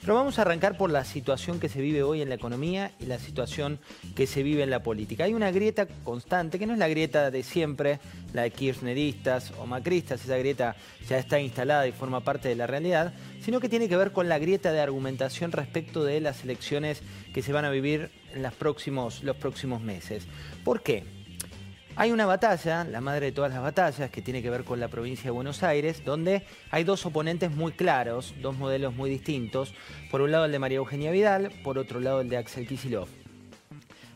Pero vamos a arrancar por la situación que se vive hoy en la economía y la situación que se vive en la política. Hay una grieta constante, que no es la grieta de siempre, la de kirchneristas o macristas, esa grieta ya está instalada y forma parte de la realidad, sino que tiene que ver con la grieta de argumentación respecto de las elecciones que se van a vivir en los próximos, los próximos meses. ¿Por qué? Hay una batalla, la madre de todas las batallas, que tiene que ver con la provincia de Buenos Aires, donde hay dos oponentes muy claros, dos modelos muy distintos. Por un lado el de María Eugenia Vidal, por otro lado el de Axel Kisilov.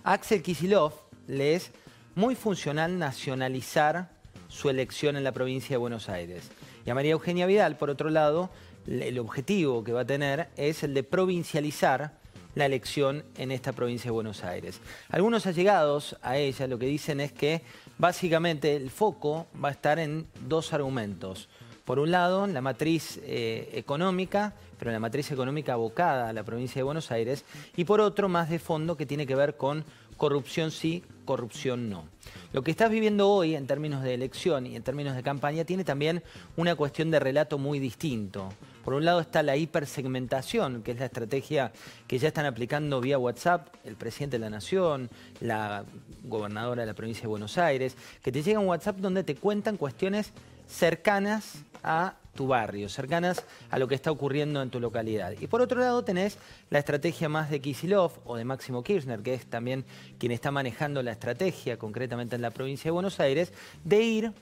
Axel Kisilov le es muy funcional nacionalizar su elección en la provincia de Buenos Aires. Y a María Eugenia Vidal, por otro lado, el objetivo que va a tener es el de provincializar la elección en esta provincia de Buenos Aires. Algunos allegados a ella lo que dicen es que básicamente el foco va a estar en dos argumentos. Por un lado, la matriz eh, económica, pero la matriz económica abocada a la provincia de Buenos Aires, y por otro, más de fondo, que tiene que ver con corrupción sí, corrupción no. Lo que estás viviendo hoy en términos de elección y en términos de campaña tiene también una cuestión de relato muy distinto. Por un lado está la hipersegmentación, que es la estrategia que ya están aplicando vía WhatsApp el presidente de la Nación, la gobernadora de la provincia de Buenos Aires, que te llega un WhatsApp donde te cuentan cuestiones cercanas a tu barrio, cercanas a lo que está ocurriendo en tu localidad. Y por otro lado tenés la estrategia más de Kisilov o de Máximo Kirchner, que es también quien está manejando la estrategia, concretamente en la provincia de Buenos Aires, de ir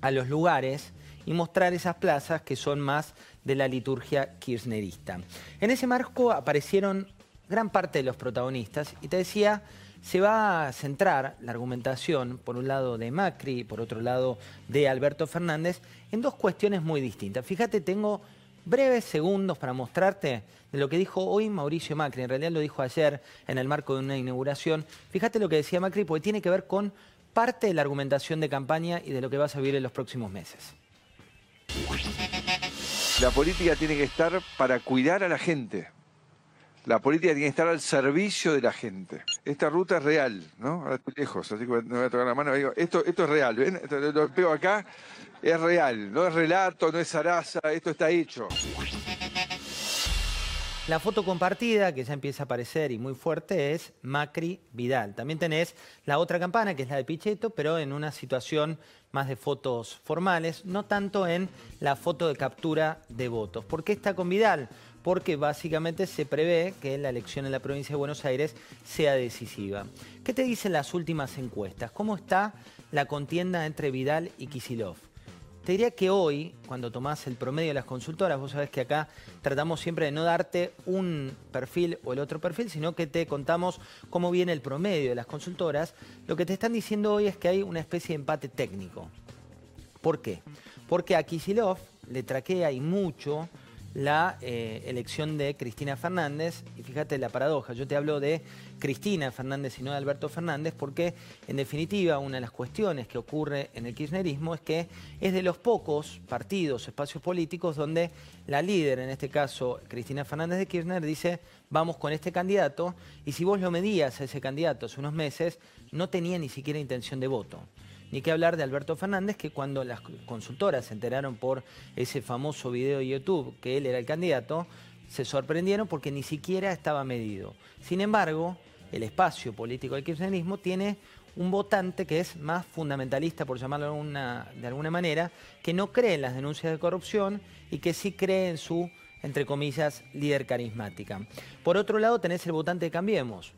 a los lugares y mostrar esas plazas que son más de la liturgia kirchnerista. En ese marco aparecieron gran parte de los protagonistas y te decía se va a centrar la argumentación, por un lado de Macri y por otro lado de Alberto Fernández, en dos cuestiones muy distintas. Fíjate, tengo breves segundos para mostrarte de lo que dijo hoy Mauricio Macri. En realidad lo dijo ayer en el marco de una inauguración. Fíjate lo que decía Macri porque tiene que ver con parte de la argumentación de campaña y de lo que vas a vivir en los próximos meses. La política tiene que estar para cuidar a la gente. La política tiene que estar al servicio de la gente. Esta ruta es real, ¿no? Ahora estoy lejos, así que me voy a tocar la mano y digo, esto, esto es real, ¿ven? Lo pego acá, es real, no es relato, no es zaraza, esto está hecho. La foto compartida que ya empieza a aparecer y muy fuerte es Macri Vidal. También tenés la otra campana que es la de Pichetto, pero en una situación más de fotos formales, no tanto en la foto de captura de votos. ¿Por qué está con Vidal? Porque básicamente se prevé que la elección en la provincia de Buenos Aires sea decisiva. ¿Qué te dicen las últimas encuestas? ¿Cómo está la contienda entre Vidal y Kisilov? Te diría que hoy, cuando tomás el promedio de las consultoras, vos sabés que acá tratamos siempre de no darte un perfil o el otro perfil, sino que te contamos cómo viene el promedio de las consultoras. Lo que te están diciendo hoy es que hay una especie de empate técnico. ¿Por qué? Porque a Kisilov le traquea y mucho la eh, elección de Cristina Fernández. Y fíjate la paradoja, yo te hablo de Cristina Fernández y no de Alberto Fernández, porque en definitiva una de las cuestiones que ocurre en el kirchnerismo es que es de los pocos partidos, espacios políticos, donde la líder, en este caso Cristina Fernández de Kirchner, dice vamos con este candidato, y si vos lo medías a ese candidato hace unos meses, no tenía ni siquiera intención de voto. Ni que hablar de Alberto Fernández, que cuando las consultoras se enteraron por ese famoso video de YouTube que él era el candidato, se sorprendieron porque ni siquiera estaba medido. Sin embargo, el espacio político del kirchnerismo tiene un votante que es más fundamentalista, por llamarlo de alguna, de alguna manera, que no cree en las denuncias de corrupción y que sí cree en su, entre comillas, líder carismática. Por otro lado, tenés el votante de Cambiemos.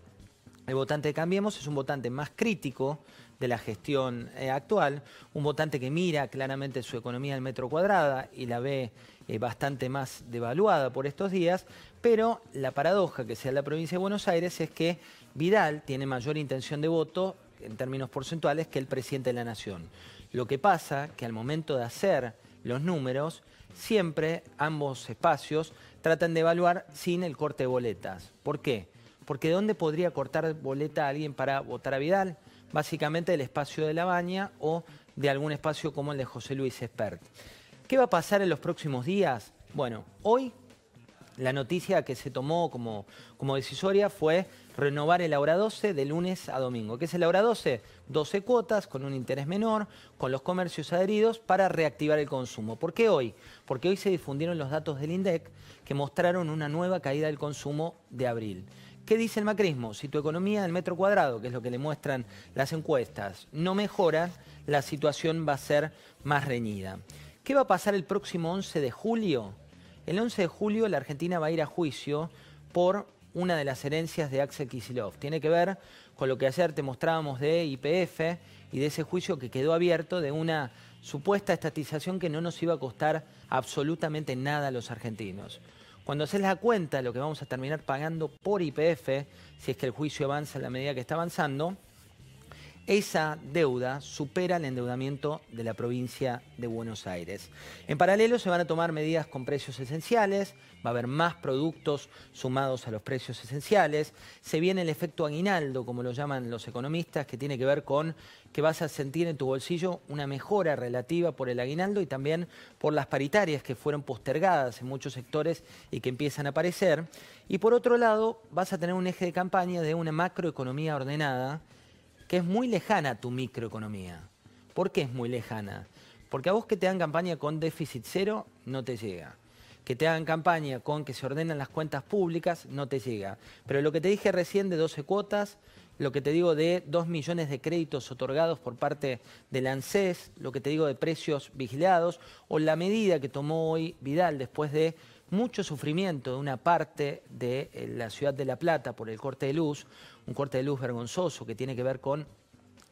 El votante de Cambiemos es un votante más crítico de la gestión eh, actual, un votante que mira claramente su economía al metro cuadrada y la ve eh, bastante más devaluada por estos días, pero la paradoja que sea la provincia de Buenos Aires es que Vidal tiene mayor intención de voto en términos porcentuales que el presidente de la Nación. Lo que pasa que al momento de hacer los números, siempre ambos espacios tratan de evaluar sin el corte de boletas. ¿Por qué? Porque ¿dónde podría cortar boleta a alguien para votar a Vidal? Básicamente del espacio de la baña o de algún espacio como el de José Luis Espert. ¿Qué va a pasar en los próximos días? Bueno, hoy la noticia que se tomó como, como decisoria fue renovar el Aura 12 de lunes a domingo. ¿Qué es el Aura 12? 12 cuotas con un interés menor, con los comercios adheridos para reactivar el consumo. ¿Por qué hoy? Porque hoy se difundieron los datos del INDEC que mostraron una nueva caída del consumo de abril. ¿Qué dice el macrismo? Si tu economía del metro cuadrado, que es lo que le muestran las encuestas, no mejora, la situación va a ser más reñida. ¿Qué va a pasar el próximo 11 de julio? El 11 de julio la Argentina va a ir a juicio por una de las herencias de Axel Kisilov. Tiene que ver con lo que ayer te mostrábamos de IPF y de ese juicio que quedó abierto de una supuesta estatización que no nos iba a costar absolutamente nada a los argentinos. Cuando les da cuenta lo que vamos a terminar pagando por IPF, si es que el juicio avanza en la medida que está avanzando, esa deuda supera el endeudamiento de la provincia de Buenos Aires. En paralelo se van a tomar medidas con precios esenciales, va a haber más productos sumados a los precios esenciales, se viene el efecto aguinaldo, como lo llaman los economistas, que tiene que ver con que vas a sentir en tu bolsillo una mejora relativa por el aguinaldo y también por las paritarias que fueron postergadas en muchos sectores y que empiezan a aparecer. Y por otro lado, vas a tener un eje de campaña de una macroeconomía ordenada, que es muy lejana tu microeconomía. ¿Por qué es muy lejana? Porque a vos que te dan campaña con déficit cero, no te llega. Que te hagan campaña con que se ordenan las cuentas públicas, no te llega. Pero lo que te dije recién de 12 cuotas, lo que te digo de 2 millones de créditos otorgados por parte del ANSES, lo que te digo de precios vigilados, o la medida que tomó hoy Vidal después de mucho sufrimiento de una parte de eh, la ciudad de La Plata por el corte de luz, un corte de luz vergonzoso que tiene que ver con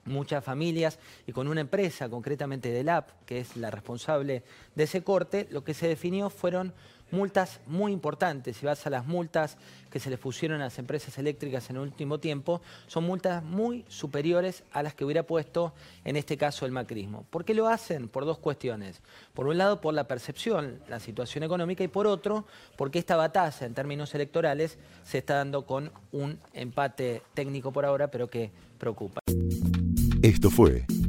muchas familias y con una empresa, concretamente del AP, que es la responsable de ese corte, lo que se definió fueron multas muy importantes. Si vas a las multas que se les pusieron a las empresas eléctricas en el último tiempo, son multas muy superiores a las que hubiera puesto en este caso el macrismo. ¿Por qué lo hacen? Por dos cuestiones. Por un lado, por la percepción, la situación económica, y por otro, porque esta batalla en términos electorales se está dando con un empate técnico por ahora, pero que preocupa. Esto fue